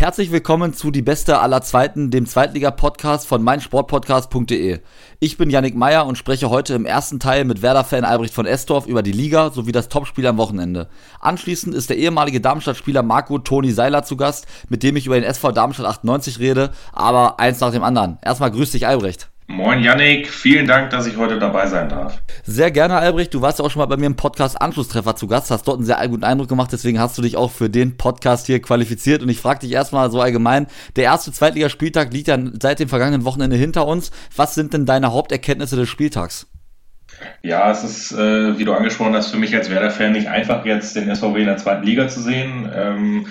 Herzlich willkommen zu Die Beste aller Zweiten, dem Zweitliga-Podcast von meinsportpodcast.de. Ich bin Yannick Meyer und spreche heute im ersten Teil mit Werder-Fan Albrecht von Estorf über die Liga sowie das Topspiel am Wochenende. Anschließend ist der ehemalige Darmstadt-Spieler Marco Toni Seiler zu Gast, mit dem ich über den SV Darmstadt 98 rede, aber eins nach dem anderen. Erstmal grüß dich Albrecht. Moin Yannick, vielen Dank, dass ich heute dabei sein darf. Sehr gerne, Albrecht. Du warst ja auch schon mal bei mir im Podcast Anschlusstreffer zu Gast, hast dort einen sehr guten Eindruck gemacht, deswegen hast du dich auch für den Podcast hier qualifiziert. Und ich frage dich erstmal so allgemein, der erste Zweitligaspieltag liegt ja seit dem vergangenen Wochenende hinter uns. Was sind denn deine Haupterkenntnisse des Spieltags? Ja, es ist, äh, wie du angesprochen hast, für mich als Werder-Fan nicht einfach, jetzt den SVW in der zweiten Liga zu sehen. Ähm,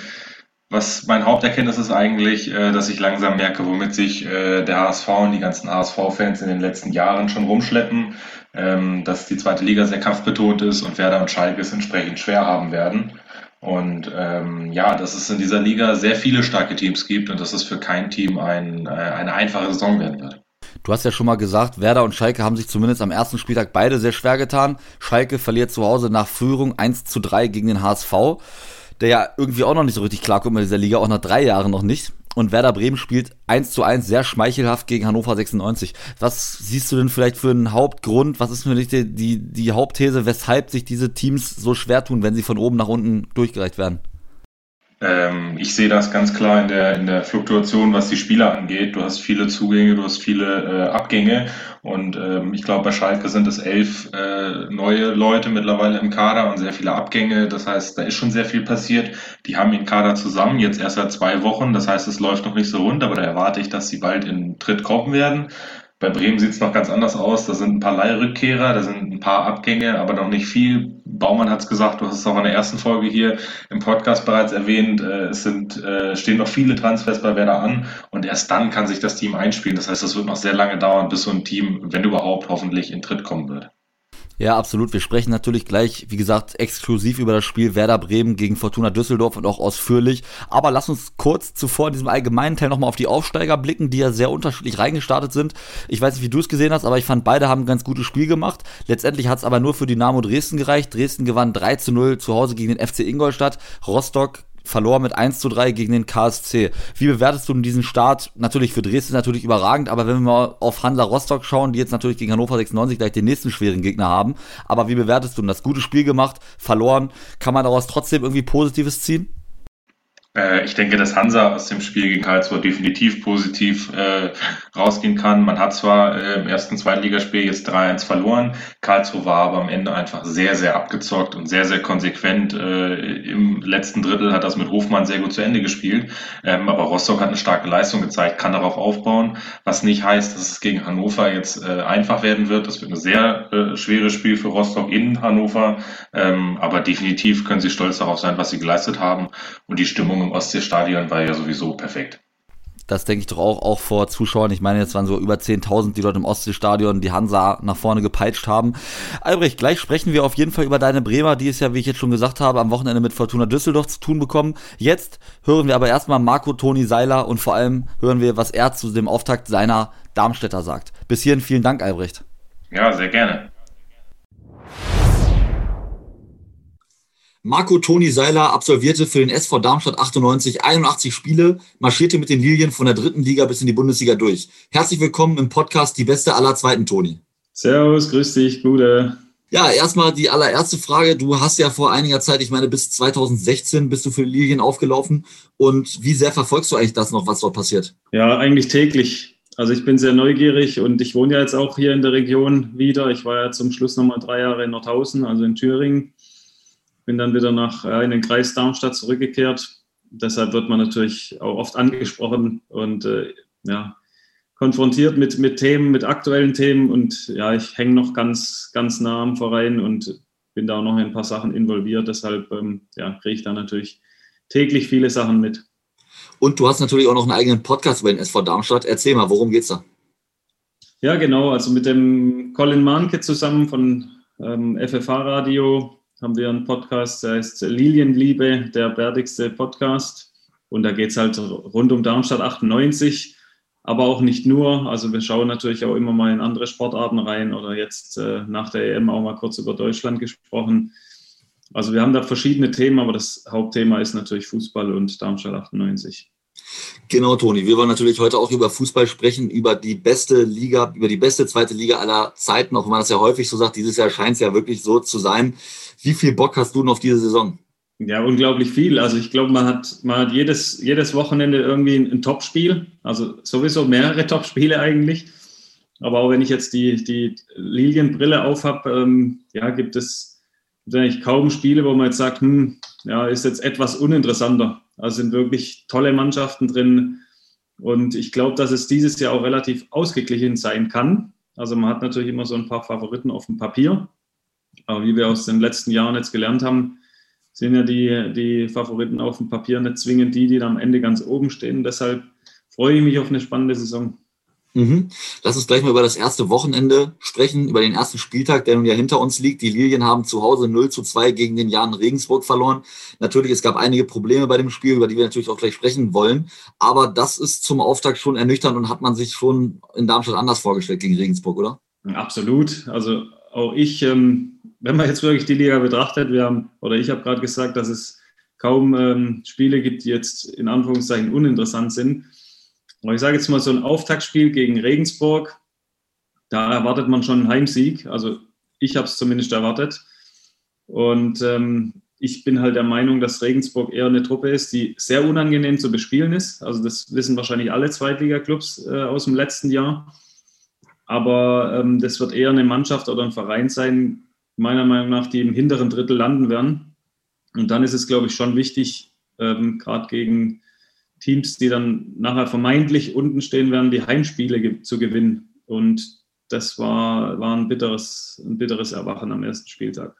was mein Haupterkenntnis ist eigentlich, äh, dass ich langsam merke, womit sich äh, der HSV und die ganzen HSV-Fans in den letzten Jahren schon rumschleppen, ähm, dass die zweite Liga sehr kampfbetont ist und Werder und Schalke es entsprechend schwer haben werden. Und ähm, ja, dass es in dieser Liga sehr viele starke Teams gibt und dass es für kein Team ein, äh, eine einfache Saison werden wird. Du hast ja schon mal gesagt, Werder und Schalke haben sich zumindest am ersten Spieltag beide sehr schwer getan. Schalke verliert zu Hause nach Führung 1 zu 3 gegen den HSV der ja irgendwie auch noch nicht so richtig klarkommt in dieser Liga, auch nach drei Jahren noch nicht. Und Werder Bremen spielt 1 zu 1 sehr schmeichelhaft gegen Hannover 96. Was siehst du denn vielleicht für einen Hauptgrund? Was ist für dich die, die, die Hauptthese, weshalb sich diese Teams so schwer tun, wenn sie von oben nach unten durchgereicht werden? Ähm, ich sehe das ganz klar in der, in der Fluktuation, was die Spieler angeht. Du hast viele Zugänge, du hast viele äh, Abgänge und ähm, ich glaube, bei Schalke sind es elf äh, neue Leute mittlerweile im Kader und sehr viele Abgänge. Das heißt, da ist schon sehr viel passiert. Die haben den Kader zusammen, jetzt erst seit zwei Wochen. Das heißt, es läuft noch nicht so rund, aber da erwarte ich, dass sie bald in Tritt kommen werden. Bei Bremen sieht es noch ganz anders aus. Da sind ein paar Leihrückkehrer, da sind ein paar Abgänge, aber noch nicht viel. Baumann hat es gesagt, du hast es auch in der ersten Folge hier im Podcast bereits erwähnt. Äh, es sind, äh, stehen noch viele Transfers bei Werder an und erst dann kann sich das Team einspielen. Das heißt, es wird noch sehr lange dauern, bis so ein Team, wenn überhaupt, hoffentlich in Tritt kommen wird. Ja, absolut. Wir sprechen natürlich gleich, wie gesagt, exklusiv über das Spiel Werder Bremen gegen Fortuna Düsseldorf und auch ausführlich. Aber lass uns kurz zuvor in diesem allgemeinen Teil nochmal auf die Aufsteiger blicken, die ja sehr unterschiedlich reingestartet sind. Ich weiß nicht, wie du es gesehen hast, aber ich fand, beide haben ein ganz gutes Spiel gemacht. Letztendlich hat es aber nur für Dynamo Dresden gereicht. Dresden gewann 3 zu 0 zu Hause gegen den FC Ingolstadt. Rostock verlor mit 1 zu 3 gegen den KSC. Wie bewertest du diesen Start? Natürlich für Dresden natürlich überragend, aber wenn wir mal auf Hansa Rostock schauen, die jetzt natürlich gegen Hannover 96 gleich den nächsten schweren Gegner haben, aber wie bewertest du das gute Spiel gemacht, verloren? Kann man daraus trotzdem irgendwie Positives ziehen? Äh, ich denke, dass Hansa aus dem Spiel gegen Karlsruhe definitiv positiv äh, rausgehen kann. Man hat zwar äh, im ersten Zweitligaspiel jetzt 3-1 verloren, Karlsruhe war aber am Ende einfach sehr, sehr abgezockt und sehr, sehr konsequent. Äh, Im letzten Drittel hat das mit Hofmann sehr gut zu Ende gespielt, ähm, aber Rostock hat eine starke Leistung gezeigt, kann darauf aufbauen, was nicht heißt, dass es gegen Hannover jetzt äh, einfach werden wird. Das wird ein sehr äh, schweres Spiel für Rostock in Hannover, ähm, aber definitiv können sie stolz darauf sein, was sie geleistet haben und die Stimmung im Ostseestadion war ja sowieso perfekt. Das denke ich doch auch, auch vor Zuschauern. Ich meine, jetzt waren so über 10.000, die dort im Ostseestadion die Hansa nach vorne gepeitscht haben. Albrecht, gleich sprechen wir auf jeden Fall über deine Bremer, die es ja, wie ich jetzt schon gesagt habe, am Wochenende mit Fortuna Düsseldorf zu tun bekommen. Jetzt hören wir aber erstmal Marco Toni Seiler und vor allem hören wir, was er zu dem Auftakt seiner Darmstädter sagt. Bis hierhin vielen Dank, Albrecht. Ja, sehr gerne. Marco Toni Seiler absolvierte für den SV Darmstadt 98 81 Spiele, marschierte mit den Lilien von der dritten Liga bis in die Bundesliga durch. Herzlich willkommen im Podcast Die Beste aller Zweiten, Toni. Servus, grüß dich, Gute. Ja, erstmal die allererste Frage. Du hast ja vor einiger Zeit, ich meine bis 2016 bist du für Lilien aufgelaufen. Und wie sehr verfolgst du eigentlich das noch, was dort passiert? Ja, eigentlich täglich. Also ich bin sehr neugierig und ich wohne ja jetzt auch hier in der Region wieder. Ich war ja zum Schluss nochmal drei Jahre in Nordhausen, also in Thüringen bin dann wieder nach äh, in den Kreis Darmstadt zurückgekehrt. Deshalb wird man natürlich auch oft angesprochen und äh, ja, konfrontiert mit, mit Themen, mit aktuellen Themen. Und ja, ich hänge noch ganz, ganz nah am Verein und bin da auch noch in ein paar Sachen involviert. Deshalb ähm, ja, kriege ich da natürlich täglich viele Sachen mit. Und du hast natürlich auch noch einen eigenen Podcast über den SV Darmstadt. Erzähl mal, worum geht's da? Ja, genau. Also mit dem Colin Mahnke zusammen von ähm, FFH Radio haben wir einen Podcast, der heißt Lilienliebe, der bärtigste Podcast. Und da geht es halt rund um Darmstadt 98, aber auch nicht nur. Also wir schauen natürlich auch immer mal in andere Sportarten rein oder jetzt äh, nach der EM auch mal kurz über Deutschland gesprochen. Also wir haben da verschiedene Themen, aber das Hauptthema ist natürlich Fußball und Darmstadt 98. Genau, Toni. Wir wollen natürlich heute auch über Fußball sprechen, über die beste Liga, über die beste zweite Liga aller Zeiten, auch wenn man das ja häufig so sagt. Dieses Jahr scheint es ja wirklich so zu sein. Wie viel Bock hast du noch auf diese Saison? Ja, unglaublich viel. Also ich glaube, man hat, man hat jedes, jedes Wochenende irgendwie ein, ein Topspiel. Also sowieso mehrere Topspiele eigentlich. Aber auch wenn ich jetzt die, die Lilienbrille auf habe, ähm, ja, gibt es eigentlich kaum Spiele, wo man jetzt sagt, hm, ja, ist jetzt etwas uninteressanter. Also sind wirklich tolle Mannschaften drin. Und ich glaube, dass es dieses Jahr auch relativ ausgeglichen sein kann. Also man hat natürlich immer so ein paar Favoriten auf dem Papier. Aber wie wir aus den letzten Jahren jetzt gelernt haben, sind ja die, die Favoriten auf dem Papier nicht zwingend die, die dann am Ende ganz oben stehen. Deshalb freue ich mich auf eine spannende Saison. Mhm. Lass uns gleich mal über das erste Wochenende sprechen, über den ersten Spieltag, der nun ja hinter uns liegt. Die Lilien haben zu Hause 0 zu 2 gegen den Jan Regensburg verloren. Natürlich, es gab einige Probleme bei dem Spiel, über die wir natürlich auch gleich sprechen wollen. Aber das ist zum Auftakt schon ernüchternd und hat man sich schon in Darmstadt anders vorgestellt gegen Regensburg, oder? Absolut. Also auch ich ähm, wenn man jetzt wirklich die Liga betrachtet, wir haben, oder ich habe gerade gesagt, dass es kaum ähm, Spiele gibt, die jetzt in Anführungszeichen uninteressant sind. Aber ich sage jetzt mal so ein Auftaktspiel gegen Regensburg, da erwartet man schon einen Heimsieg. Also ich habe es zumindest erwartet. Und ähm, ich bin halt der Meinung, dass Regensburg eher eine Truppe ist, die sehr unangenehm zu bespielen ist. Also das wissen wahrscheinlich alle Zweitliga-Clubs äh, aus dem letzten Jahr. Aber ähm, das wird eher eine Mannschaft oder ein Verein sein, meiner Meinung nach, die im hinteren Drittel landen werden. Und dann ist es, glaube ich, schon wichtig, ähm, gerade gegen Teams, die dann nachher vermeintlich unten stehen werden, die Heimspiele ge zu gewinnen. Und das war, war ein, bitteres, ein bitteres Erwachen am ersten Spieltag.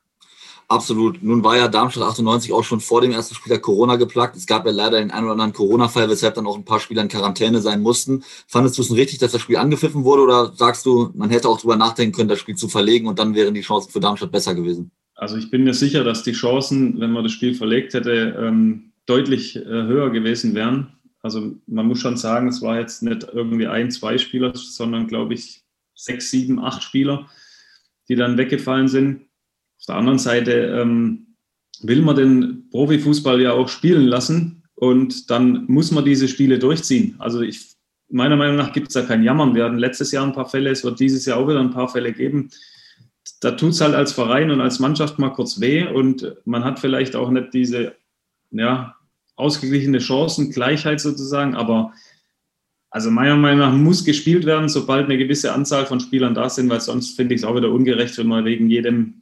Absolut. Nun war ja Darmstadt 98 auch schon vor dem ersten Spieltag Corona geplagt. Es gab ja leider den einen oder anderen Corona-Fall, weshalb dann auch ein paar Spieler in Quarantäne sein mussten. Fandest du es richtig, dass das Spiel angepfiffen wurde oder sagst du, man hätte auch drüber nachdenken können, das Spiel zu verlegen und dann wären die Chancen für Darmstadt besser gewesen? Also ich bin mir sicher, dass die Chancen, wenn man das Spiel verlegt hätte, ähm, deutlich äh, höher gewesen wären. Also man muss schon sagen, es war jetzt nicht irgendwie ein, zwei Spieler, sondern glaube ich sechs, sieben, acht Spieler, die dann weggefallen sind. Auf der anderen Seite ähm, will man den Profifußball ja auch spielen lassen und dann muss man diese Spiele durchziehen. Also ich, meiner Meinung nach gibt es da kein Jammern. Wir hatten letztes Jahr ein paar Fälle, es wird dieses Jahr auch wieder ein paar Fälle geben. Da tut es halt als Verein und als Mannschaft mal kurz weh und man hat vielleicht auch nicht diese ja, ausgeglichene Chancengleichheit sozusagen, aber also meiner Meinung nach muss gespielt werden, sobald eine gewisse Anzahl von Spielern da sind, weil sonst finde ich es auch wieder ungerecht, wenn man wegen jedem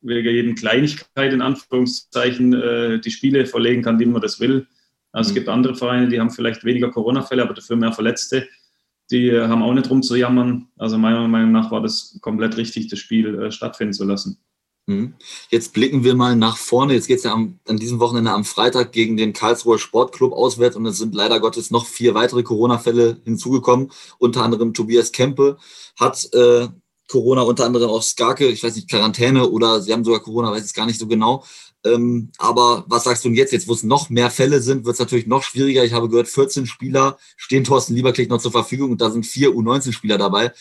wegen jeden Kleinigkeit in Anführungszeichen äh, die Spiele verlegen kann, wie man das will. Also mhm. es gibt andere Vereine, die haben vielleicht weniger Corona-Fälle, aber dafür mehr Verletzte. Die äh, haben auch nicht rum zu jammern. Also meiner Meinung nach war das komplett richtig, das Spiel äh, stattfinden zu lassen. Mhm. Jetzt blicken wir mal nach vorne. Jetzt geht es ja am, an diesem Wochenende am Freitag gegen den Karlsruher Sportclub auswärts und es sind leider Gottes noch vier weitere Corona-Fälle hinzugekommen. Unter anderem Tobias Kempe hat äh, Corona, unter anderem auch Skarke, ich weiß nicht, Quarantäne oder sie haben sogar Corona, weiß ich gar nicht so genau. Ähm, aber was sagst du jetzt? Jetzt, wo es noch mehr Fälle sind, wird es natürlich noch schwieriger. Ich habe gehört, 14 Spieler stehen Thorsten Lieberklick noch zur Verfügung und da sind vier U19-Spieler dabei.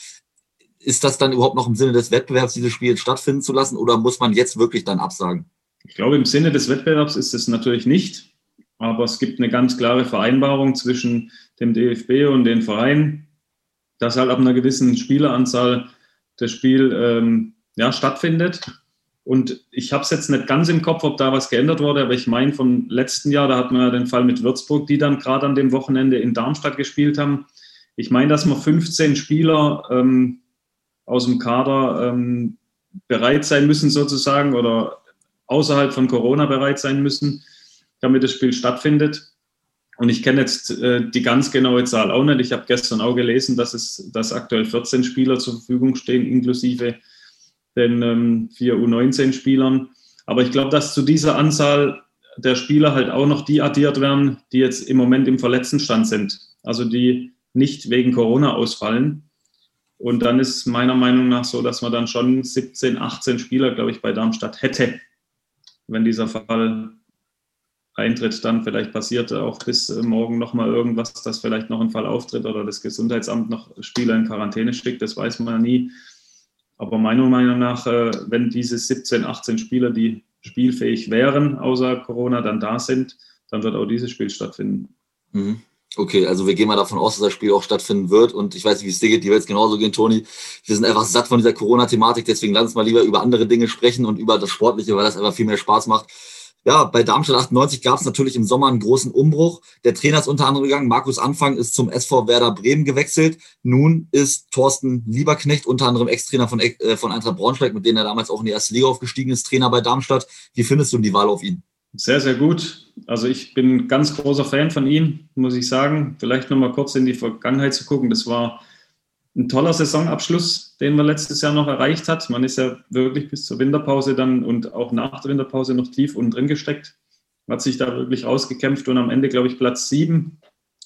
Ist das dann überhaupt noch im Sinne des Wettbewerbs, dieses Spiel stattfinden zu lassen oder muss man jetzt wirklich dann absagen? Ich glaube, im Sinne des Wettbewerbs ist es natürlich nicht. Aber es gibt eine ganz klare Vereinbarung zwischen dem DFB und den Vereinen, dass halt ab einer gewissen Spieleranzahl das Spiel ähm, ja, stattfindet. Und ich habe es jetzt nicht ganz im Kopf, ob da was geändert wurde, aber ich meine vom letzten Jahr, da hatten wir den Fall mit Würzburg, die dann gerade an dem Wochenende in Darmstadt gespielt haben. Ich meine, dass wir 15 Spieler ähm, aus dem Kader ähm, bereit sein müssen sozusagen oder außerhalb von Corona bereit sein müssen, damit das Spiel stattfindet. Und ich kenne jetzt äh, die ganz genaue Zahl auch nicht. Ich habe gestern auch gelesen, dass es dass aktuell 14 Spieler zur Verfügung stehen, inklusive den ähm, vier U19-Spielern. Aber ich glaube, dass zu dieser Anzahl der Spieler halt auch noch die addiert werden, die jetzt im Moment im Verletztenstand sind. Also die nicht wegen Corona ausfallen. Und dann ist meiner Meinung nach so, dass man dann schon 17, 18 Spieler, glaube ich, bei Darmstadt hätte, wenn dieser Fall eintritt, dann vielleicht passiert auch bis morgen nochmal irgendwas, dass vielleicht noch ein Fall auftritt oder das Gesundheitsamt noch Spieler in Quarantäne schickt, das weiß man ja nie. Aber meiner Meinung nach, äh, wenn diese 17, 18 Spieler, die spielfähig wären, außer Corona, dann da sind, dann wird auch dieses Spiel stattfinden. Mhm. Okay, also wir gehen mal davon aus, dass das Spiel auch stattfinden wird. Und ich weiß nicht, wie es dir geht, die wird es genauso gehen, Toni. Wir sind einfach satt von dieser Corona-Thematik, deswegen lass uns mal lieber über andere Dinge sprechen und über das Sportliche, weil das einfach viel mehr Spaß macht. Ja, bei Darmstadt 98 gab es natürlich im Sommer einen großen Umbruch. Der Trainer ist unter anderem gegangen. Markus Anfang ist zum SV Werder Bremen gewechselt. Nun ist Thorsten Lieberknecht, unter anderem Ex-Trainer von, äh, von Eintracht Braunschweig, mit dem er damals auch in die erste Liga aufgestiegen ist, Trainer bei Darmstadt. Wie findest du die Wahl auf ihn? Sehr, sehr gut. Also ich bin ganz großer Fan von ihm, muss ich sagen. Vielleicht nochmal kurz in die Vergangenheit zu gucken. Das war ein toller Saisonabschluss, den man letztes Jahr noch erreicht hat. Man ist ja wirklich bis zur Winterpause dann und auch nach der Winterpause noch tief unten drin gesteckt. Hat sich da wirklich ausgekämpft und am Ende, glaube ich, Platz sieben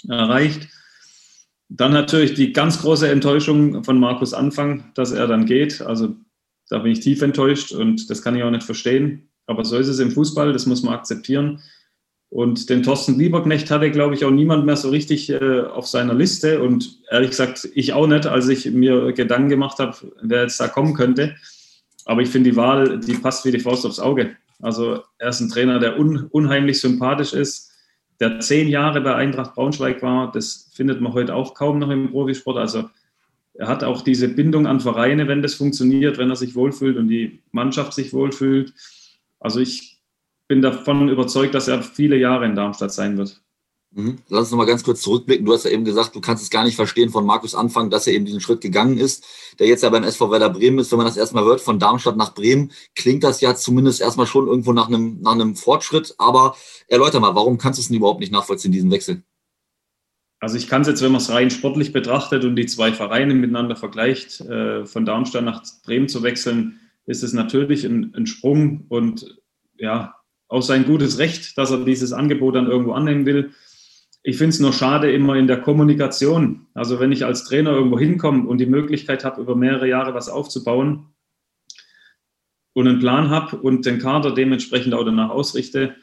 erreicht. Dann natürlich die ganz große Enttäuschung von Markus Anfang, dass er dann geht. Also da bin ich tief enttäuscht und das kann ich auch nicht verstehen. Aber so ist es im Fußball, das muss man akzeptieren. Und den Thorsten Lieberknecht hatte, glaube ich, auch niemand mehr so richtig äh, auf seiner Liste. Und ehrlich gesagt, ich auch nicht, als ich mir Gedanken gemacht habe, wer jetzt da kommen könnte. Aber ich finde, die Wahl, die passt wie die Faust aufs Auge. Also er ist ein Trainer, der un, unheimlich sympathisch ist, der zehn Jahre bei Eintracht Braunschweig war. Das findet man heute auch kaum noch im Profisport. Also er hat auch diese Bindung an Vereine, wenn das funktioniert, wenn er sich wohlfühlt und die Mannschaft sich wohlfühlt. Also ich bin davon überzeugt, dass er viele Jahre in Darmstadt sein wird. Mhm. Lass uns noch mal ganz kurz zurückblicken. Du hast ja eben gesagt, du kannst es gar nicht verstehen von Markus Anfang, dass er eben diesen Schritt gegangen ist, der jetzt ja beim SV Werder Bremen ist. Wenn man das erstmal hört, von Darmstadt nach Bremen, klingt das ja zumindest erstmal schon irgendwo nach einem, nach einem Fortschritt. Aber erläuter mal, warum kannst du es denn überhaupt nicht nachvollziehen, diesen Wechsel? Also ich kann es jetzt, wenn man es rein sportlich betrachtet und die zwei Vereine miteinander vergleicht, äh, von Darmstadt nach Bremen zu wechseln, ist es natürlich ein, ein Sprung und ja, auch sein gutes Recht, dass er dieses Angebot dann irgendwo annehmen will. Ich finde es nur schade immer in der Kommunikation. Also wenn ich als Trainer irgendwo hinkomme und die Möglichkeit habe, über mehrere Jahre was aufzubauen und einen Plan habe und den Kader dementsprechend auch danach ausrichte,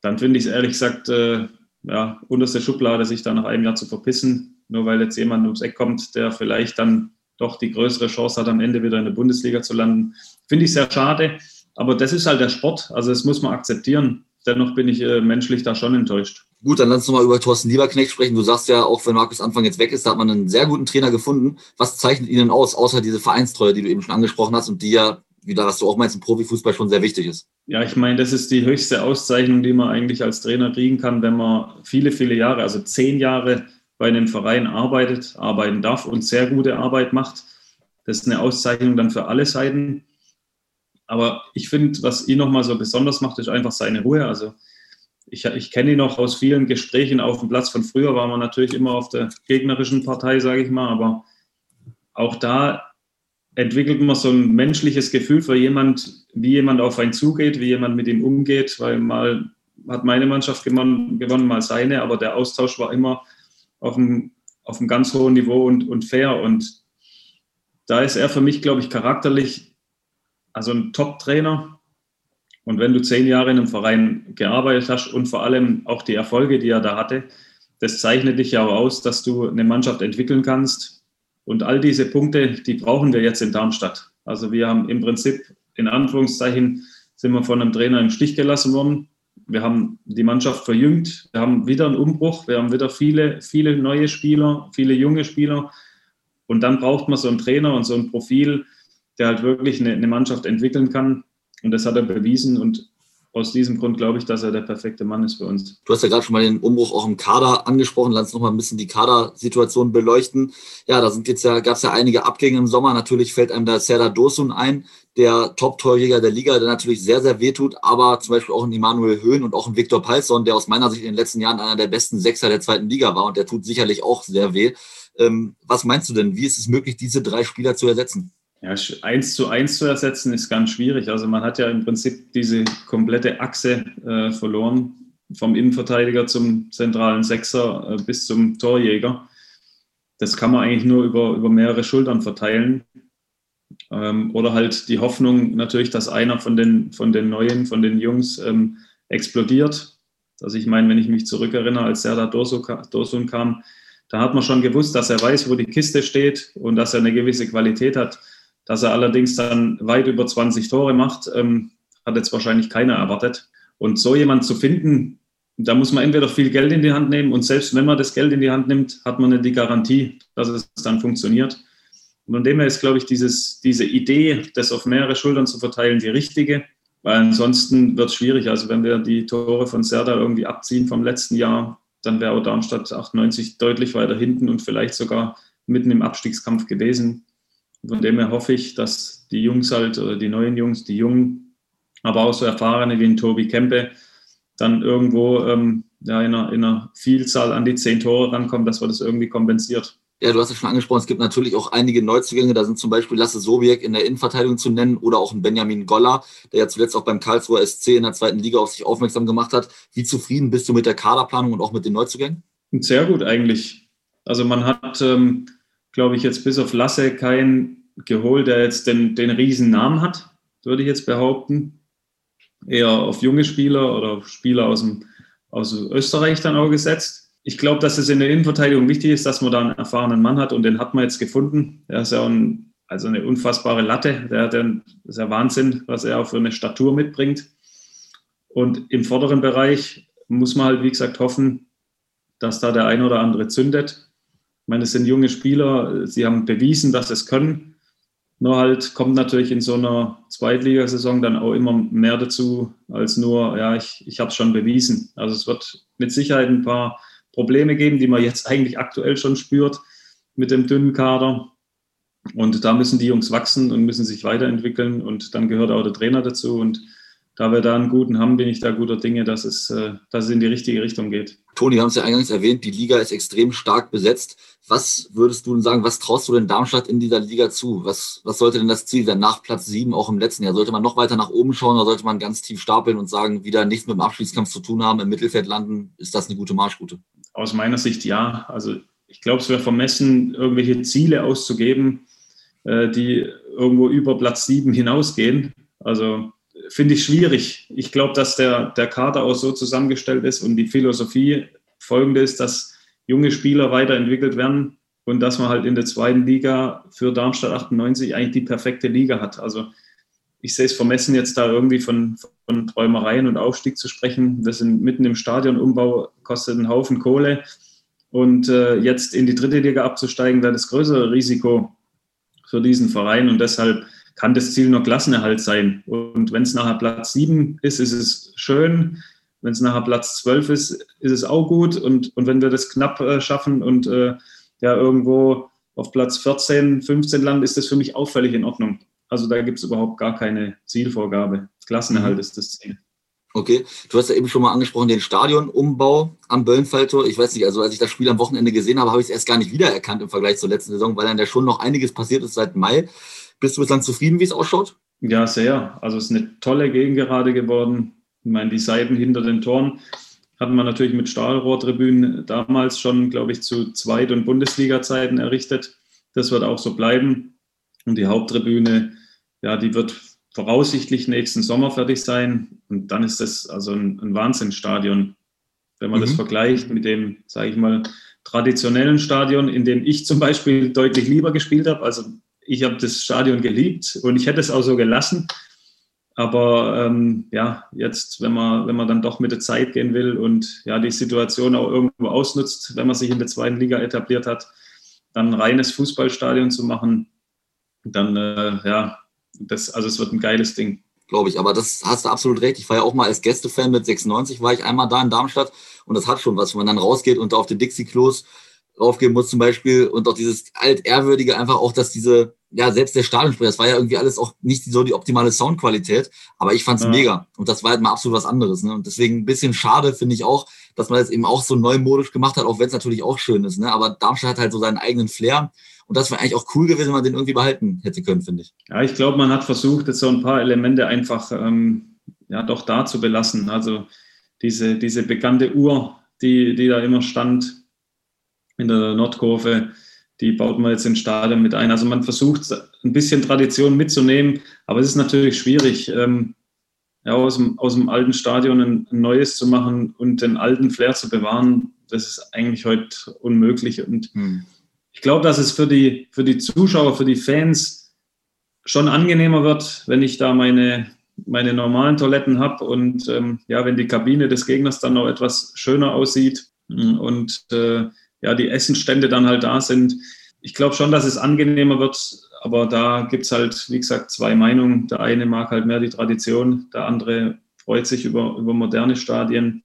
dann finde ich es ehrlich gesagt äh, ja, unterste Schublade, sich da nach einem Jahr zu verpissen, nur weil jetzt jemand ums Eck kommt, der vielleicht dann doch die größere Chance hat, am Ende wieder in der Bundesliga zu landen. Finde ich sehr schade. Aber das ist halt der Sport. Also das muss man akzeptieren. Dennoch bin ich äh, menschlich da schon enttäuscht. Gut, dann lass uns mal über Thorsten Lieberknecht sprechen. Du sagst ja, auch wenn Markus Anfang jetzt weg ist, da hat man einen sehr guten Trainer gefunden. Was zeichnet Ihnen aus, außer diese Vereinstreue, die du eben schon angesprochen hast und die ja, wieder, was du auch meinst, im Profifußball schon sehr wichtig ist? Ja, ich meine, das ist die höchste Auszeichnung, die man eigentlich als Trainer kriegen kann, wenn man viele, viele Jahre, also zehn Jahre bei einem Verein arbeitet, arbeiten darf und sehr gute Arbeit macht. Das ist eine Auszeichnung dann für alle Seiten. Aber ich finde, was ihn nochmal so besonders macht, ist einfach seine Ruhe. Also ich, ich kenne ihn noch aus vielen Gesprächen auf dem Platz von früher, war man natürlich immer auf der gegnerischen Partei, sage ich mal. Aber auch da entwickelt man so ein menschliches Gefühl für jemand, wie jemand auf einen zugeht, wie jemand mit ihm umgeht, weil mal hat meine Mannschaft gewonnen, gewonnen mal seine, aber der Austausch war immer auf einem, auf einem ganz hohen Niveau und, und fair. Und da ist er für mich, glaube ich, charakterlich also ein Top-Trainer. Und wenn du zehn Jahre in einem Verein gearbeitet hast und vor allem auch die Erfolge, die er da hatte, das zeichnet dich ja auch aus, dass du eine Mannschaft entwickeln kannst. Und all diese Punkte, die brauchen wir jetzt in Darmstadt. Also wir haben im Prinzip, in Anführungszeichen, sind wir von einem Trainer im Stich gelassen worden. Wir haben die Mannschaft verjüngt. Wir haben wieder einen Umbruch. Wir haben wieder viele, viele neue Spieler, viele junge Spieler. Und dann braucht man so einen Trainer und so ein Profil, der halt wirklich eine, eine Mannschaft entwickeln kann. Und das hat er bewiesen. Und aus diesem Grund glaube ich, dass er der perfekte Mann ist für uns. Du hast ja gerade schon mal den Umbruch auch im Kader angesprochen. Lass uns noch mal ein bisschen die Kadersituation beleuchten. Ja, da ja, gab es ja einige Abgänge im Sommer. Natürlich fällt einem da Serdar Dosun ein, der Top-Torjäger der Liga, der natürlich sehr, sehr wehtut, aber zum Beispiel auch ein Immanuel Höhn und auch ein Viktor Palsson, der aus meiner Sicht in den letzten Jahren einer der besten Sechser der zweiten Liga war und der tut sicherlich auch sehr weh. Ähm, was meinst du denn? Wie ist es möglich, diese drei Spieler zu ersetzen? Ja, eins zu eins zu ersetzen ist ganz schwierig. Also man hat ja im Prinzip diese komplette Achse äh, verloren, vom Innenverteidiger zum zentralen Sechser äh, bis zum Torjäger. Das kann man eigentlich nur über, über mehrere Schultern verteilen. Ähm, oder halt die Hoffnung natürlich, dass einer von den, von den Neuen, von den Jungs ähm, explodiert. Also ich meine, wenn ich mich zurückerinnere, als Serdar Dursun kam, da hat man schon gewusst, dass er weiß, wo die Kiste steht und dass er eine gewisse Qualität hat. Dass er allerdings dann weit über 20 Tore macht, ähm, hat jetzt wahrscheinlich keiner erwartet. Und so jemand zu finden, da muss man entweder viel Geld in die Hand nehmen und selbst wenn man das Geld in die Hand nimmt, hat man nicht die Garantie, dass es dann funktioniert. Und von dem her ist, glaube ich, dieses, diese Idee, das auf mehrere Schultern zu verteilen, die richtige. Weil ansonsten wird es schwierig. Also wenn wir die Tore von Serda irgendwie abziehen vom letzten Jahr, dann wäre auch Darmstadt 98 deutlich weiter hinten und vielleicht sogar mitten im Abstiegskampf gewesen. Von dem her hoffe ich, dass die Jungs halt oder die neuen Jungs, die Jungen, aber auch so erfahrene wie ein Tobi Kempe, dann irgendwo ähm, ja, in, einer, in einer Vielzahl an die zehn Tore rankommen, dass man das irgendwie kompensiert. Ja, du hast es schon angesprochen, es gibt natürlich auch einige Neuzugänge. Da sind zum Beispiel Lasse Sobiek in der Innenverteidigung zu nennen oder auch ein Benjamin Goller, der ja zuletzt auch beim Karlsruher SC in der zweiten Liga auf sich aufmerksam gemacht hat. Wie zufrieden bist du mit der Kaderplanung und auch mit den Neuzugängen? Sehr gut eigentlich. Also man hat, ähm, glaube ich, jetzt bis auf Lasse keinen geholt, der jetzt den, den riesen Namen hat, würde ich jetzt behaupten. Eher auf junge Spieler oder Spieler aus, dem, aus Österreich dann auch gesetzt ich glaube, dass es in der Innenverteidigung wichtig ist, dass man da einen erfahrenen Mann hat und den hat man jetzt gefunden. Er ist ja ein, also eine unfassbare Latte. Der das ist ja Wahnsinn, was er auch für eine Statur mitbringt. Und im vorderen Bereich muss man halt, wie gesagt, hoffen, dass da der ein oder andere zündet. Ich meine, es sind junge Spieler, sie haben bewiesen, dass sie es können. Nur halt kommt natürlich in so einer Zweitligasaison dann auch immer mehr dazu, als nur, ja, ich, ich habe es schon bewiesen. Also es wird mit Sicherheit ein paar Probleme geben, die man jetzt eigentlich aktuell schon spürt mit dem dünnen Kader. Und da müssen die Jungs wachsen und müssen sich weiterentwickeln. Und dann gehört auch der Trainer dazu. Und da wir da einen guten haben, bin ich da guter Dinge, dass es, äh, dass es in die richtige Richtung geht. Toni, wir haben es ja eingangs erwähnt, die Liga ist extrem stark besetzt. Was würdest du denn sagen, was traust du denn Darmstadt in dieser Liga zu? Was, was sollte denn das Ziel sein nach Platz sieben auch im letzten Jahr? Sollte man noch weiter nach oben schauen oder sollte man ganz tief stapeln und sagen, wieder nichts mit dem Abschiedskampf zu tun haben, im Mittelfeld landen? Ist das eine gute Marschroute? Aus meiner Sicht ja. Also ich glaube, es wäre vermessen, irgendwelche Ziele auszugeben, äh, die irgendwo über Platz sieben hinausgehen. Also finde ich schwierig. Ich glaube, dass der, der Kader auch so zusammengestellt ist und die Philosophie folgende ist, dass junge Spieler weiterentwickelt werden und dass man halt in der zweiten Liga für Darmstadt 98 eigentlich die perfekte Liga hat. Also ich sehe es vermessen, jetzt da irgendwie von, von Träumereien und Aufstieg zu sprechen. Wir sind mitten im Stadionumbau, kostet einen Haufen Kohle. Und äh, jetzt in die dritte Liga abzusteigen, wäre das größere Risiko für diesen Verein. Und deshalb kann das Ziel nur Klassenerhalt sein. Und wenn es nachher Platz sieben ist, ist es schön. Wenn es nachher Platz zwölf ist, ist es auch gut. Und, und wenn wir das knapp äh, schaffen und äh, ja irgendwo auf Platz 14, 15 landen, ist das für mich auch völlig in Ordnung. Also da gibt es überhaupt gar keine Zielvorgabe. Klassenerhalt mhm. ist das Ziel. Okay, du hast ja eben schon mal angesprochen, den Stadionumbau am Böllenfalltor. Ich weiß nicht, also als ich das Spiel am Wochenende gesehen habe, habe ich es erst gar nicht wiedererkannt im Vergleich zur letzten Saison, weil dann ja schon noch einiges passiert ist seit Mai. Bist du bislang zufrieden, wie es ausschaut? Ja, sehr. Also es ist eine tolle Gegend gerade geworden. Ich meine, die Seiten hinter den Toren hatten wir natürlich mit Stahlrohrtribünen damals schon, glaube ich, zu Zweit- und Bundesliga-Zeiten errichtet. Das wird auch so bleiben. Und die Haupttribüne, ja, die wird voraussichtlich nächsten Sommer fertig sein. Und dann ist das also ein, ein Wahnsinnsstadion. Wenn man mhm. das vergleicht mit dem, sage ich mal, traditionellen Stadion, in dem ich zum Beispiel deutlich lieber gespielt habe. Also ich habe das Stadion geliebt und ich hätte es auch so gelassen. Aber ähm, ja, jetzt, wenn man, wenn man dann doch mit der Zeit gehen will und ja, die Situation auch irgendwo ausnutzt, wenn man sich in der zweiten Liga etabliert hat, dann ein reines Fußballstadion zu machen, dann äh, ja, das, also es wird ein geiles Ding. Glaube ich, aber das hast du absolut recht. Ich war ja auch mal als Gästefan mit 96, war ich einmal da in Darmstadt und das hat schon was, wenn man dann rausgeht und da auf den Dixie-Klos draufgehen muss zum Beispiel und auch dieses altehrwürdige einfach auch, dass diese, ja, selbst der Stadionsprecher, das war ja irgendwie alles auch nicht so die optimale Soundqualität, aber ich fand's ja. mega und das war halt mal absolut was anderes. Ne? Und deswegen ein bisschen schade finde ich auch, dass man das eben auch so neumodisch gemacht hat, auch wenn es natürlich auch schön ist. Ne? Aber Darmstadt hat halt so seinen eigenen Flair und das wäre eigentlich auch cool gewesen, wenn man den irgendwie behalten hätte können, finde ich. Ja, ich glaube, man hat versucht, jetzt so ein paar Elemente einfach ähm, ja doch da zu belassen. Also diese, diese bekannte Uhr, die, die da immer stand, in der Nordkurve, die baut man jetzt ins Stadion mit ein. Also man versucht ein bisschen Tradition mitzunehmen, aber es ist natürlich schwierig. Ähm, ja, aus, dem, aus dem alten Stadion ein, ein neues zu machen und den alten Flair zu bewahren, das ist eigentlich heute unmöglich. Und hm. Ich glaube, dass es für die, für die Zuschauer, für die Fans schon angenehmer wird, wenn ich da meine, meine normalen Toiletten habe und ähm, ja, wenn die Kabine des Gegners dann noch etwas schöner aussieht und äh, ja, die Essenstände dann halt da sind. Ich glaube schon, dass es angenehmer wird, aber da gibt es halt, wie gesagt, zwei Meinungen. Der eine mag halt mehr die Tradition, der andere freut sich über, über moderne Stadien.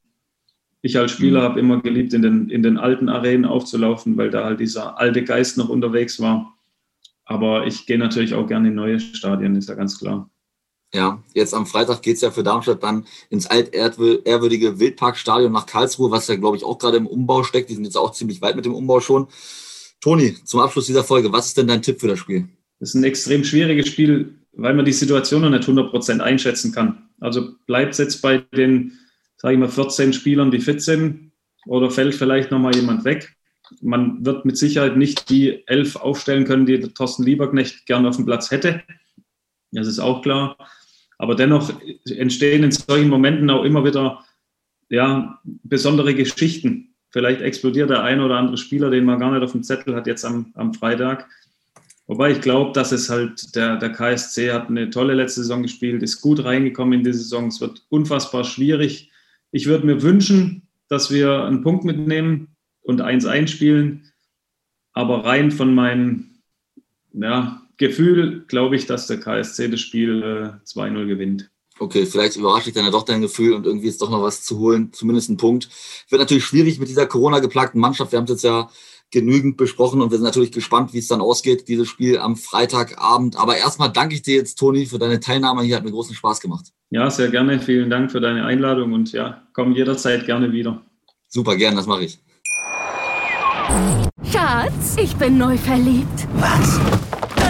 Ich als Spieler mhm. habe immer geliebt, in den, in den alten Arenen aufzulaufen, weil da halt dieser alte Geist noch unterwegs war. Aber ich gehe natürlich auch gerne in neue Stadien, ist ja ganz klar. Ja, jetzt am Freitag geht es ja für Darmstadt dann ins altehrwürdige Wildparkstadion nach Karlsruhe, was ja, glaube ich, auch gerade im Umbau steckt. Die sind jetzt auch ziemlich weit mit dem Umbau schon. Toni, zum Abschluss dieser Folge, was ist denn dein Tipp für das Spiel? Das ist ein extrem schwieriges Spiel, weil man die Situation noch nicht 100% einschätzen kann. Also bleibt es jetzt bei den, sage ich mal, 14 Spielern, die fit sind, oder fällt vielleicht nochmal jemand weg? Man wird mit Sicherheit nicht die elf aufstellen können, die Thorsten Lieberknecht gerne auf dem Platz hätte. Das ist auch klar. Aber dennoch entstehen in solchen Momenten auch immer wieder ja, besondere Geschichten. Vielleicht explodiert der ein oder andere Spieler, den man gar nicht auf dem Zettel hat, jetzt am, am Freitag. Wobei ich glaube, dass es halt, der, der KSC hat eine tolle letzte Saison gespielt, ist gut reingekommen in die Saison. Es wird unfassbar schwierig. Ich würde mir wünschen, dass wir einen Punkt mitnehmen und eins einspielen. Aber rein von meinem ja, Gefühl glaube ich, dass der KSC das Spiel äh, 2-0 gewinnt. Okay, vielleicht überrascht dich dann ja doch dein Gefühl und irgendwie ist doch noch was zu holen, zumindest ein Punkt. Wird natürlich schwierig mit dieser Corona-geplagten Mannschaft. Wir haben es jetzt ja genügend besprochen und wir sind natürlich gespannt, wie es dann ausgeht, dieses Spiel am Freitagabend. Aber erstmal danke ich dir jetzt, Toni, für deine Teilnahme hier. Hat mir großen Spaß gemacht. Ja, sehr gerne. Vielen Dank für deine Einladung und ja, komm jederzeit gerne wieder. Super, gern, das mache ich. Schatz, ich bin neu verliebt. Was?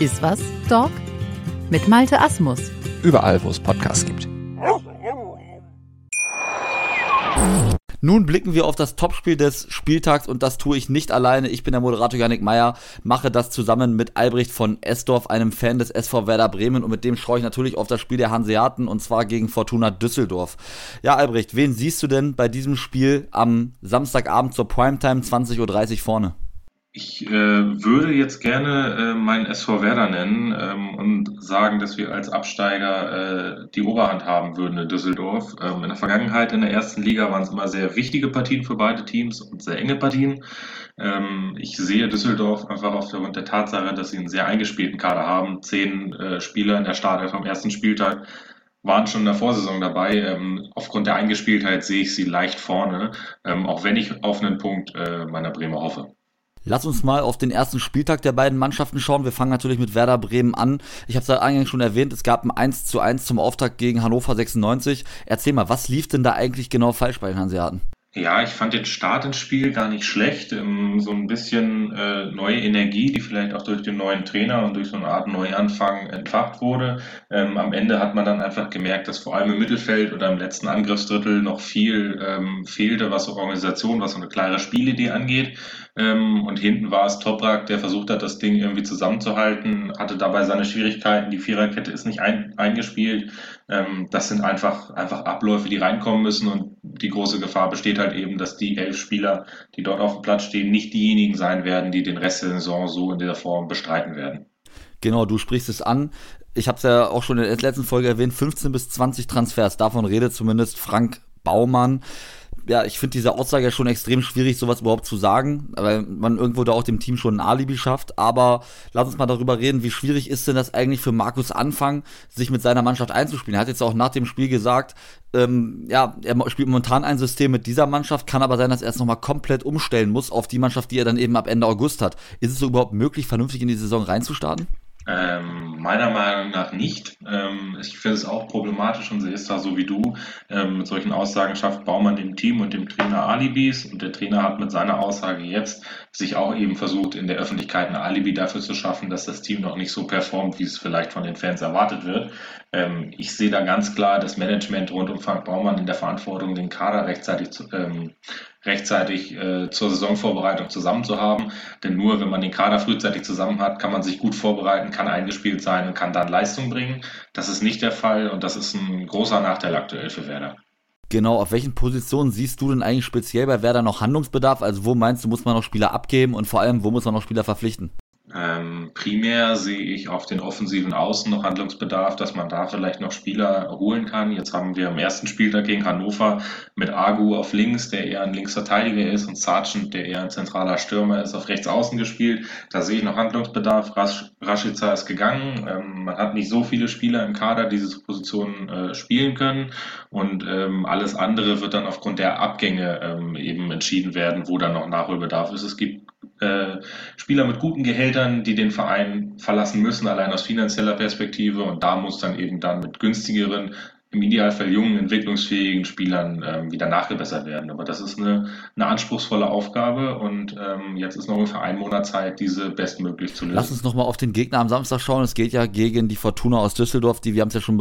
Iswas Dog mit Malte Asmus. Überall, wo es Podcasts gibt. Nun blicken wir auf das Topspiel des Spieltags und das tue ich nicht alleine. Ich bin der Moderator Janik Meyer, mache das zusammen mit Albrecht von Esdorf, einem Fan des SV Werder Bremen und mit dem schaue ich natürlich auf das Spiel der Hanseaten und zwar gegen Fortuna Düsseldorf. Ja, Albrecht, wen siehst du denn bei diesem Spiel am Samstagabend zur Primetime 20.30 Uhr vorne? Ich äh, würde jetzt gerne äh, meinen SV Werder nennen ähm, und sagen, dass wir als Absteiger äh, die Oberhand haben würden in Düsseldorf. Ähm, in der Vergangenheit in der ersten Liga waren es immer sehr wichtige Partien für beide Teams und sehr enge Partien. Ähm, ich sehe Düsseldorf einfach aufgrund der Tatsache, dass sie einen sehr eingespielten Kader haben. Zehn äh, Spieler in der Startelf am ersten Spieltag waren schon in der Vorsaison dabei. Ähm, aufgrund der Eingespieltheit sehe ich sie leicht vorne, ähm, auch wenn ich auf einen Punkt äh, meiner Bremer hoffe. Lass uns mal auf den ersten Spieltag der beiden Mannschaften schauen. Wir fangen natürlich mit Werder Bremen an. Ich habe es ja eingangs schon erwähnt, es gab ein 1 zu 1 zum Auftakt gegen Hannover 96. Erzähl mal, was lief denn da eigentlich genau falsch bei den Hanseaten? Ja, ich fand den Start ins Spiel gar nicht schlecht. Ähm, so ein bisschen äh, neue Energie, die vielleicht auch durch den neuen Trainer und durch so eine Art Neuanfang entfacht wurde. Ähm, am Ende hat man dann einfach gemerkt, dass vor allem im Mittelfeld oder im letzten Angriffsdrittel noch viel ähm, fehlte, was so Organisation, was so eine klare Spielidee angeht. Und hinten war es Toprak, der versucht hat, das Ding irgendwie zusammenzuhalten, hatte dabei seine Schwierigkeiten. Die Viererkette ist nicht ein, eingespielt. Das sind einfach, einfach Abläufe, die reinkommen müssen. Und die große Gefahr besteht halt eben, dass die elf Spieler, die dort auf dem Platz stehen, nicht diejenigen sein werden, die den Rest der Saison so in dieser Form bestreiten werden. Genau, du sprichst es an. Ich habe es ja auch schon in der letzten Folge erwähnt, 15 bis 20 Transfers. Davon redet zumindest Frank Baumann ja, ich finde diese Aussage schon extrem schwierig, sowas überhaupt zu sagen, weil man irgendwo da auch dem Team schon ein Alibi schafft. Aber lass uns mal darüber reden, wie schwierig ist denn das eigentlich für Markus Anfang, sich mit seiner Mannschaft einzuspielen. Er hat jetzt auch nach dem Spiel gesagt, ähm, ja, er spielt momentan ein System mit dieser Mannschaft, kann aber sein, dass er es nochmal komplett umstellen muss auf die Mannschaft, die er dann eben ab Ende August hat. Ist es so überhaupt möglich, vernünftig in die Saison reinzustarten? Ähm, meiner Meinung nach nicht. Ähm, ich finde es auch problematisch und sehe es da so wie du. Ähm, mit solchen Aussagen schafft Baumann dem Team und dem Trainer Alibis und der Trainer hat mit seiner Aussage jetzt sich auch eben versucht, in der Öffentlichkeit ein Alibi dafür zu schaffen, dass das Team noch nicht so performt, wie es vielleicht von den Fans erwartet wird. Ähm, ich sehe da ganz klar das Management rund um Frank Baumann in der Verantwortung, den Kader rechtzeitig zu, ähm, rechtzeitig äh, zur Saisonvorbereitung zusammen zu haben. Denn nur wenn man den Kader frühzeitig zusammen hat, kann man sich gut vorbereiten, kann eingespielt sein und kann dann Leistung bringen. Das ist nicht der Fall und das ist ein großer Nachteil aktuell für Werder. Genau, auf welchen Positionen siehst du denn eigentlich speziell bei Werder noch Handlungsbedarf? Also wo meinst du, muss man noch Spieler abgeben und vor allem, wo muss man noch Spieler verpflichten? Ähm, primär sehe ich auf den offensiven Außen noch Handlungsbedarf, dass man da vielleicht noch Spieler holen kann. Jetzt haben wir am ersten Spieltag gegen Hannover mit Agu auf links, der eher ein Linksverteidiger ist, und Sargent, der eher ein zentraler Stürmer ist, auf rechts außen gespielt. Da sehe ich noch Handlungsbedarf. Rasch, Rashica ist gegangen. Ähm, man hat nicht so viele Spieler im Kader, die diese Position äh, spielen können. Und ähm, alles andere wird dann aufgrund der Abgänge ähm, eben entschieden werden, wo dann noch Nachholbedarf ist. Es gibt äh, Spieler mit guten Gehältern, die den Verein verlassen müssen, allein aus finanzieller Perspektive. Und da muss dann eben dann mit günstigeren, im Idealfall jungen, entwicklungsfähigen Spielern ähm, wieder nachgebessert werden. Aber das ist eine, eine anspruchsvolle Aufgabe und ähm, jetzt ist noch ungefähr ein Monat Zeit, diese bestmöglich zu lösen. Lass uns nochmal auf den Gegner am Samstag schauen. Es geht ja gegen die Fortuna aus Düsseldorf, die, wir haben es ja schon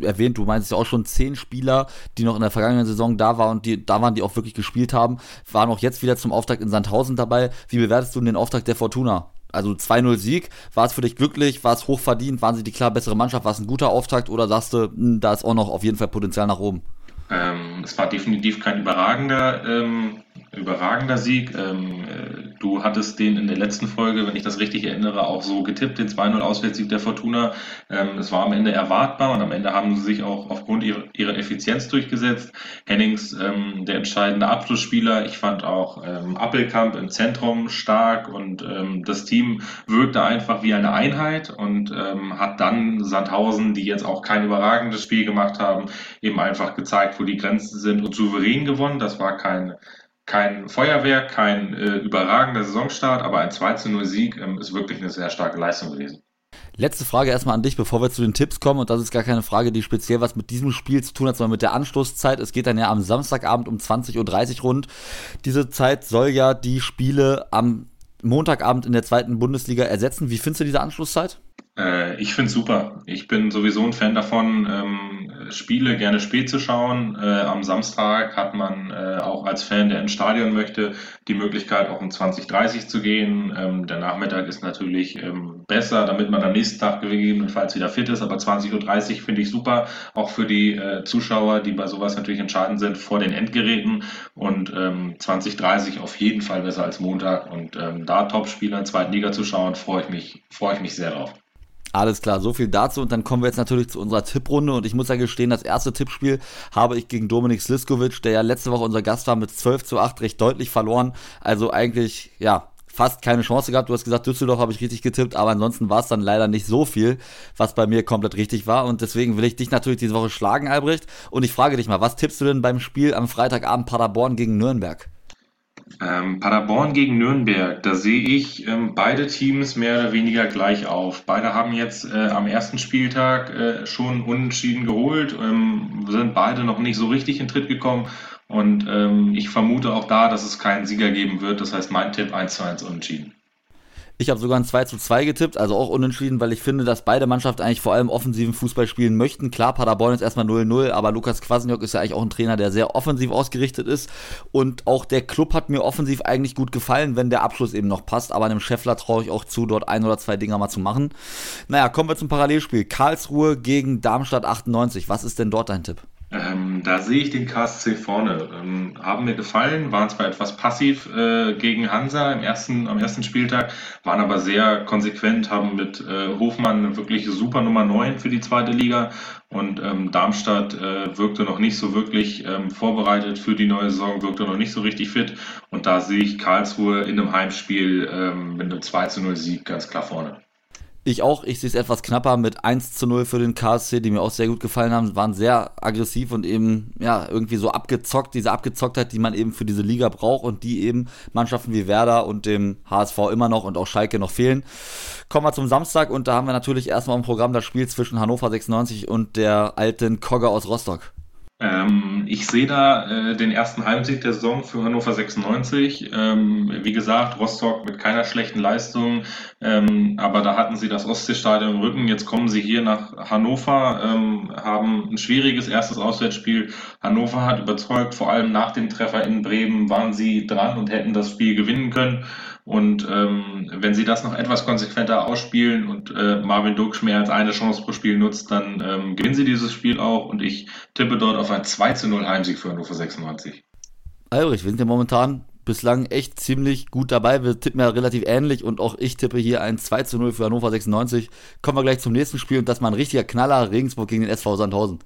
erwähnt, du meinst ja auch schon zehn Spieler, die noch in der vergangenen Saison da waren und die, da waren, die auch wirklich gespielt haben, waren auch jetzt wieder zum Auftakt in Sandhausen dabei. Wie bewertest du den Auftakt der Fortuna? Also 2-0 Sieg, war es für dich glücklich, war es hochverdient, waren sie die klar bessere Mannschaft, war es ein guter Auftakt oder sagst du, hm, da ist auch noch auf jeden Fall Potenzial nach oben? Ähm, es war definitiv kein überragender ähm, überragender Sieg. Ähm, äh, du hattest den in der letzten Folge, wenn ich das richtig erinnere, auch so getippt, den 2-0 Auswärtssieg der Fortuna. Ähm, es war am Ende erwartbar und am Ende haben sie sich auch aufgrund ihrer, ihrer Effizienz durchgesetzt. Hennings, ähm, der entscheidende Abschlussspieler. Ich fand auch ähm, Appelkamp im Zentrum stark und das Team wirkte einfach wie eine Einheit und hat dann Sandhausen, die jetzt auch kein überragendes Spiel gemacht haben, eben einfach gezeigt, wo die Grenzen sind und souverän gewonnen. Das war kein kein Feuerwerk, kein äh, überragender Saisonstart, aber ein 2 0 Sieg ähm, ist wirklich eine sehr starke Leistung gewesen. Letzte Frage erstmal an dich, bevor wir zu den Tipps kommen. Und das ist gar keine Frage, die speziell was mit diesem Spiel zu tun hat, sondern mit der Anschlusszeit. Es geht dann ja am Samstagabend um 20.30 Uhr rund. Diese Zeit soll ja die Spiele am Montagabend in der zweiten Bundesliga ersetzen. Wie findest du diese Anschlusszeit? Äh, ich finde super. Ich bin sowieso ein Fan davon, ähm, Spiele gerne spät zu schauen. Äh, am Samstag hat man äh, auch als Fan, der ins Stadion möchte, die Möglichkeit auch um 20.30 zu gehen. Ähm, der Nachmittag ist natürlich ähm, besser, damit man am nächsten Tag gegebenenfalls wieder fit ist. Aber 20.30 Uhr finde ich super, auch für die äh, Zuschauer, die bei sowas natürlich entscheidend sind, vor den Endgeräten. Und ähm, 20.30 auf jeden Fall besser als Montag. Und ähm, da Topspieler in zweiten Liga zu schauen, freue ich mich, freue ich mich sehr drauf. Alles klar, so viel dazu und dann kommen wir jetzt natürlich zu unserer Tipprunde und ich muss ja gestehen, das erste Tippspiel habe ich gegen Dominik Sliskovic, der ja letzte Woche unser Gast war, mit 12 zu 8 recht deutlich verloren. Also eigentlich, ja, fast keine Chance gehabt. Du hast gesagt, Düsseldorf habe ich richtig getippt, aber ansonsten war es dann leider nicht so viel, was bei mir komplett richtig war. Und deswegen will ich dich natürlich diese Woche schlagen, Albrecht. Und ich frage dich mal, was tippst du denn beim Spiel am Freitagabend Paderborn gegen Nürnberg? Ähm, Paderborn gegen Nürnberg, da sehe ich ähm, beide Teams mehr oder weniger gleich auf. Beide haben jetzt äh, am ersten Spieltag äh, schon unentschieden geholt, ähm, sind beide noch nicht so richtig in Tritt gekommen und ähm, ich vermute auch da, dass es keinen Sieger geben wird. Das heißt, mein Tipp 1 zu 1 unentschieden. Ich habe sogar ein 2 zu 2 getippt, also auch unentschieden, weil ich finde, dass beide Mannschaften eigentlich vor allem offensiven Fußball spielen möchten. Klar, Paderborn ist erstmal 0-0, aber Lukas Kwasniok ist ja eigentlich auch ein Trainer, der sehr offensiv ausgerichtet ist. Und auch der Club hat mir offensiv eigentlich gut gefallen, wenn der Abschluss eben noch passt. Aber einem Scheffler traue ich auch zu, dort ein oder zwei Dinger mal zu machen. Naja, kommen wir zum Parallelspiel. Karlsruhe gegen Darmstadt 98. Was ist denn dort dein Tipp? Ähm, da sehe ich den KSC vorne. Ähm, haben mir gefallen, waren zwar etwas passiv äh, gegen Hansa im ersten, am ersten Spieltag, waren aber sehr konsequent, haben mit äh, Hofmann wirklich super Nummer 9 für die zweite Liga und ähm, Darmstadt äh, wirkte noch nicht so wirklich ähm, vorbereitet für die neue Saison, wirkte noch nicht so richtig fit und da sehe ich Karlsruhe in einem Heimspiel ähm, mit einem 2 zu 0 Sieg ganz klar vorne. Ich auch, ich sehe es etwas knapper mit 1 zu 0 für den KSC, die mir auch sehr gut gefallen haben, waren sehr aggressiv und eben, ja, irgendwie so abgezockt, diese Abgezocktheit, die man eben für diese Liga braucht und die eben Mannschaften wie Werder und dem HSV immer noch und auch Schalke noch fehlen. Kommen wir zum Samstag und da haben wir natürlich erstmal im Programm das Spiel zwischen Hannover 96 und der alten Kogge aus Rostock. Ähm, ich sehe da äh, den ersten Heimsieg der Saison für Hannover 96. Ähm, wie gesagt, Rostock mit keiner schlechten Leistung, ähm, aber da hatten sie das Ostseestadion im Rücken. Jetzt kommen sie hier nach Hannover, ähm, haben ein schwieriges erstes Auswärtsspiel. Hannover hat überzeugt, vor allem nach dem Treffer in Bremen waren sie dran und hätten das Spiel gewinnen können. Und ähm, wenn sie das noch etwas konsequenter ausspielen und äh, Marvin Duksch mehr als eine Chance pro Spiel nutzt, dann ähm, gewinnen sie dieses Spiel auch und ich tippe dort auf ein 2 zu 0 Heimsieg für Hannover 96. Albrecht, wir sind ja momentan bislang echt ziemlich gut dabei. Wir tippen ja relativ ähnlich und auch ich tippe hier ein 2 zu 0 für Hannover 96. Kommen wir gleich zum nächsten Spiel und das mal ein richtiger Knaller, Regensburg gegen den SV Sandhausen.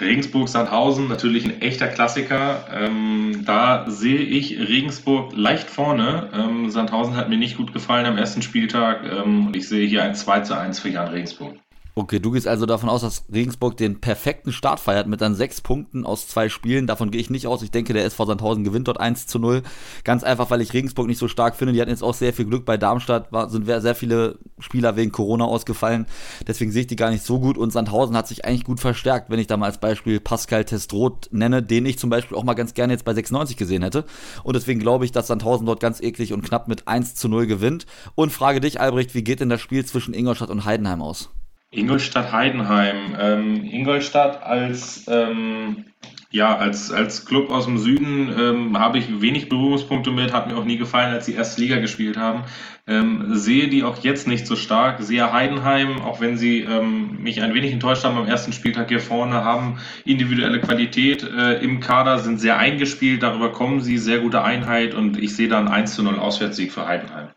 Regensburg-Sandhausen, natürlich ein echter Klassiker. Ähm, da sehe ich Regensburg leicht vorne. Ähm, Sandhausen hat mir nicht gut gefallen am ersten Spieltag ähm, und ich sehe hier ein 2 zu 1 für Jan Regensburg. Okay, du gehst also davon aus, dass Regensburg den perfekten Start feiert mit dann sechs Punkten aus zwei Spielen. Davon gehe ich nicht aus. Ich denke, der SV Sandhausen gewinnt dort 1 zu 0. Ganz einfach, weil ich Regensburg nicht so stark finde. Die hatten jetzt auch sehr viel Glück bei Darmstadt, war, sind sehr viele Spieler wegen Corona ausgefallen. Deswegen sehe ich die gar nicht so gut. Und Sandhausen hat sich eigentlich gut verstärkt, wenn ich da mal als Beispiel Pascal Testroth nenne, den ich zum Beispiel auch mal ganz gerne jetzt bei 96 gesehen hätte. Und deswegen glaube ich, dass Sandhausen dort ganz eklig und knapp mit 1 zu 0 gewinnt. Und frage dich, Albrecht, wie geht denn das Spiel zwischen Ingolstadt und Heidenheim aus? Ingolstadt-Heidenheim. Ähm, Ingolstadt als, ähm, ja, als, als Club aus dem Süden ähm, habe ich wenig Berührungspunkte mit, hat mir auch nie gefallen, als sie erste Liga gespielt haben. Ähm, sehe die auch jetzt nicht so stark. Sehe Heidenheim, auch wenn sie ähm, mich ein wenig enttäuscht haben am ersten Spieltag hier vorne, haben individuelle Qualität äh, im Kader, sind sehr eingespielt, darüber kommen sie, sehr gute Einheit und ich sehe dann 1 zu 0 Auswärtssieg für Heidenheim.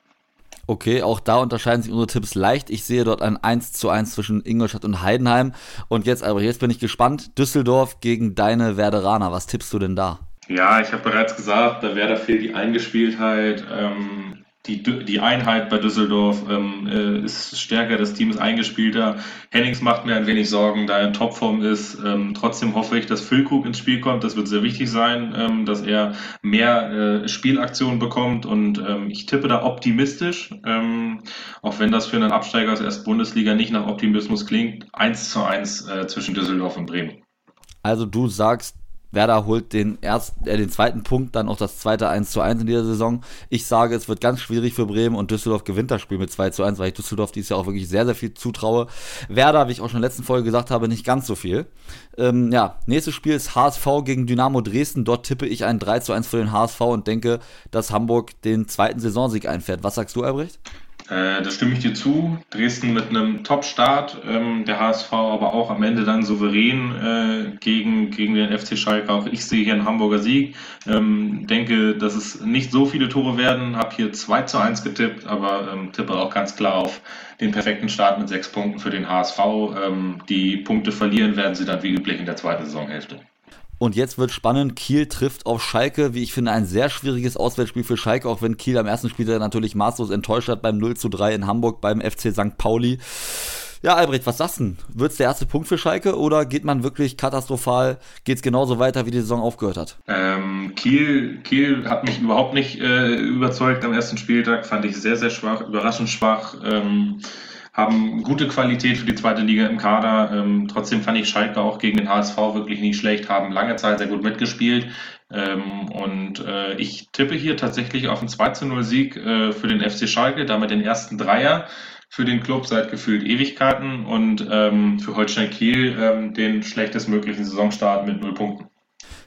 Okay, auch da unterscheiden sich unsere Tipps leicht. Ich sehe dort ein 1 zu 1 zwischen Ingolstadt und Heidenheim. Und jetzt, aber jetzt bin ich gespannt. Düsseldorf gegen deine Werderaner. Was tippst du denn da? Ja, ich habe bereits gesagt, bei Werder fehlt die Eingespieltheit. Ähm, die, die Einheit bei Düsseldorf ähm, äh, ist stärker, das Team ist eingespielter. Hennings macht mir ein wenig Sorgen, da er in Topform ist. Ähm, trotzdem hoffe ich, dass Füllkrug ins Spiel kommt. Das wird sehr wichtig sein, ähm, dass er mehr äh, Spielaktionen bekommt. Und ähm, ich tippe da optimistisch, ähm, auch wenn das für einen Absteiger aus ersten Bundesliga nicht nach Optimismus klingt. 1 zu 1 äh, zwischen Düsseldorf und Bremen. Also du sagst, Werder holt den ersten, äh, den zweiten Punkt, dann auch das zweite 1 zu 1 in dieser Saison. Ich sage, es wird ganz schwierig für Bremen und Düsseldorf gewinnt das Spiel mit 2 zu 1, weil ich Düsseldorf dieses Jahr auch wirklich sehr, sehr viel zutraue. Werder, wie ich auch schon in der letzten Folge gesagt habe, nicht ganz so viel. Ähm, ja, nächstes Spiel ist HSV gegen Dynamo Dresden. Dort tippe ich ein 3 zu 1 für den HSV und denke, dass Hamburg den zweiten Saisonsieg einfährt. Was sagst du, Albrecht? Äh, da stimme ich dir zu. Dresden mit einem Top-Start, ähm, der HSV aber auch am Ende dann souverän äh, gegen, gegen den FC Schalke. Auch ich sehe hier einen Hamburger Sieg. Ähm, denke, dass es nicht so viele Tore werden. Habe hier 2 zu 1 getippt, aber ähm, tippe auch ganz klar auf den perfekten Start mit sechs Punkten für den HSV. Ähm, die Punkte verlieren werden sie dann wie üblich in der zweiten Saisonhälfte. Und jetzt wird spannend. Kiel trifft auf Schalke. Wie ich finde, ein sehr schwieriges Auswärtsspiel für Schalke, auch wenn Kiel am ersten Spieltag natürlich maßlos enttäuscht hat beim 0 zu 3 in Hamburg beim FC St. Pauli. Ja, Albrecht, was sagst du? Wird es der erste Punkt für Schalke oder geht man wirklich katastrophal, geht es genauso weiter, wie die Saison aufgehört hat? Ähm, Kiel, Kiel hat mich überhaupt nicht äh, überzeugt am ersten Spieltag, fand ich sehr, sehr schwach, überraschend schwach. Ähm, haben gute Qualität für die zweite Liga im Kader. Ähm, trotzdem fand ich Schalke auch gegen den HSV wirklich nicht schlecht, haben lange Zeit sehr gut mitgespielt. Ähm, und äh, ich tippe hier tatsächlich auf einen 2 0 Sieg äh, für den FC Schalke, damit den ersten Dreier für den Club seit gefühlt Ewigkeiten und ähm, für Holstein Kiel ähm, den schlechtestmöglichen Saisonstart mit null Punkten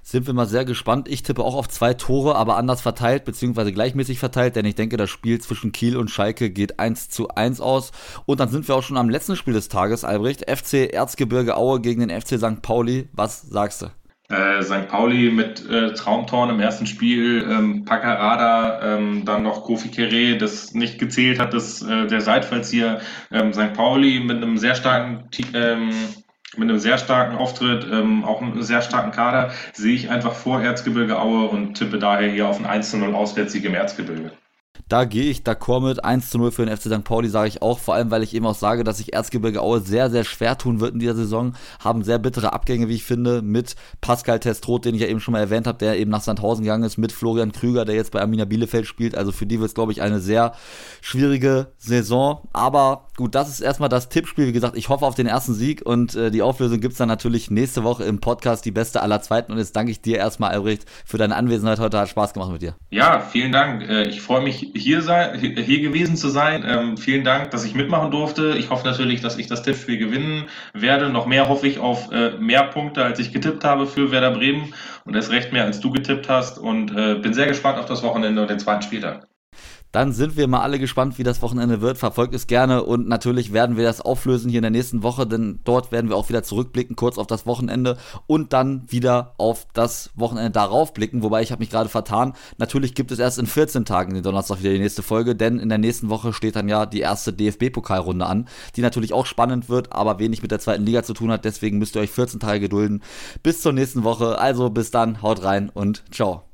sind wir mal sehr gespannt. Ich tippe auch auf zwei Tore, aber anders verteilt, beziehungsweise gleichmäßig verteilt, denn ich denke, das Spiel zwischen Kiel und Schalke geht 1 zu 1 aus. Und dann sind wir auch schon am letzten Spiel des Tages, Albrecht. FC Erzgebirge Aue gegen den FC St. Pauli. Was sagst du? Äh, St. Pauli mit äh, Traumtorn im ersten Spiel, ähm, Paccarada, ähm, dann noch Kofi Kere, das nicht gezählt hat, das, äh, der Seitfallzieher. Ähm, St. Pauli mit einem sehr starken ähm, mit einem sehr starken Auftritt, ähm, auch einem sehr starken Kader, sehe ich einfach vor Erzgebirge Aue und tippe daher hier auf ein 1 0 Auswärtssieg im Erzgebirge. Da gehe ich d'accord mit 1 zu 0 für den FC St. Pauli, sage ich auch. Vor allem, weil ich eben auch sage, dass sich Erzgebirge Aue sehr, sehr schwer tun wird in dieser Saison. Haben sehr bittere Abgänge, wie ich finde, mit Pascal Testroth, den ich ja eben schon mal erwähnt habe, der eben nach Sandhausen gegangen ist, mit Florian Krüger, der jetzt bei Arminia Bielefeld spielt. Also für die wird es, glaube ich, eine sehr schwierige Saison. Aber gut, das ist erstmal das Tippspiel. Wie gesagt, ich hoffe auf den ersten Sieg und äh, die Auflösung gibt es dann natürlich nächste Woche im Podcast, die beste aller Zweiten. Und jetzt danke ich dir erstmal, Albrecht, für deine Anwesenheit heute. Hat Spaß gemacht mit dir. Ja, vielen Dank. Äh, ich freue mich, hier, sein, hier gewesen zu sein. Ähm, vielen Dank, dass ich mitmachen durfte. Ich hoffe natürlich, dass ich das Tippspiel gewinnen werde. Noch mehr hoffe ich auf äh, mehr Punkte, als ich getippt habe für Werder Bremen. Und erst recht mehr, als du getippt hast. Und äh, bin sehr gespannt auf das Wochenende und den zweiten Spieltag. Dann sind wir mal alle gespannt, wie das Wochenende wird. Verfolgt es gerne und natürlich werden wir das auflösen hier in der nächsten Woche, denn dort werden wir auch wieder zurückblicken, kurz auf das Wochenende und dann wieder auf das Wochenende darauf blicken. Wobei ich habe mich gerade vertan. Natürlich gibt es erst in 14 Tagen den Donnerstag wieder die nächste Folge, denn in der nächsten Woche steht dann ja die erste DFB-Pokalrunde an, die natürlich auch spannend wird, aber wenig mit der zweiten Liga zu tun hat. Deswegen müsst ihr euch 14 Tage gedulden. Bis zur nächsten Woche. Also bis dann, haut rein und ciao.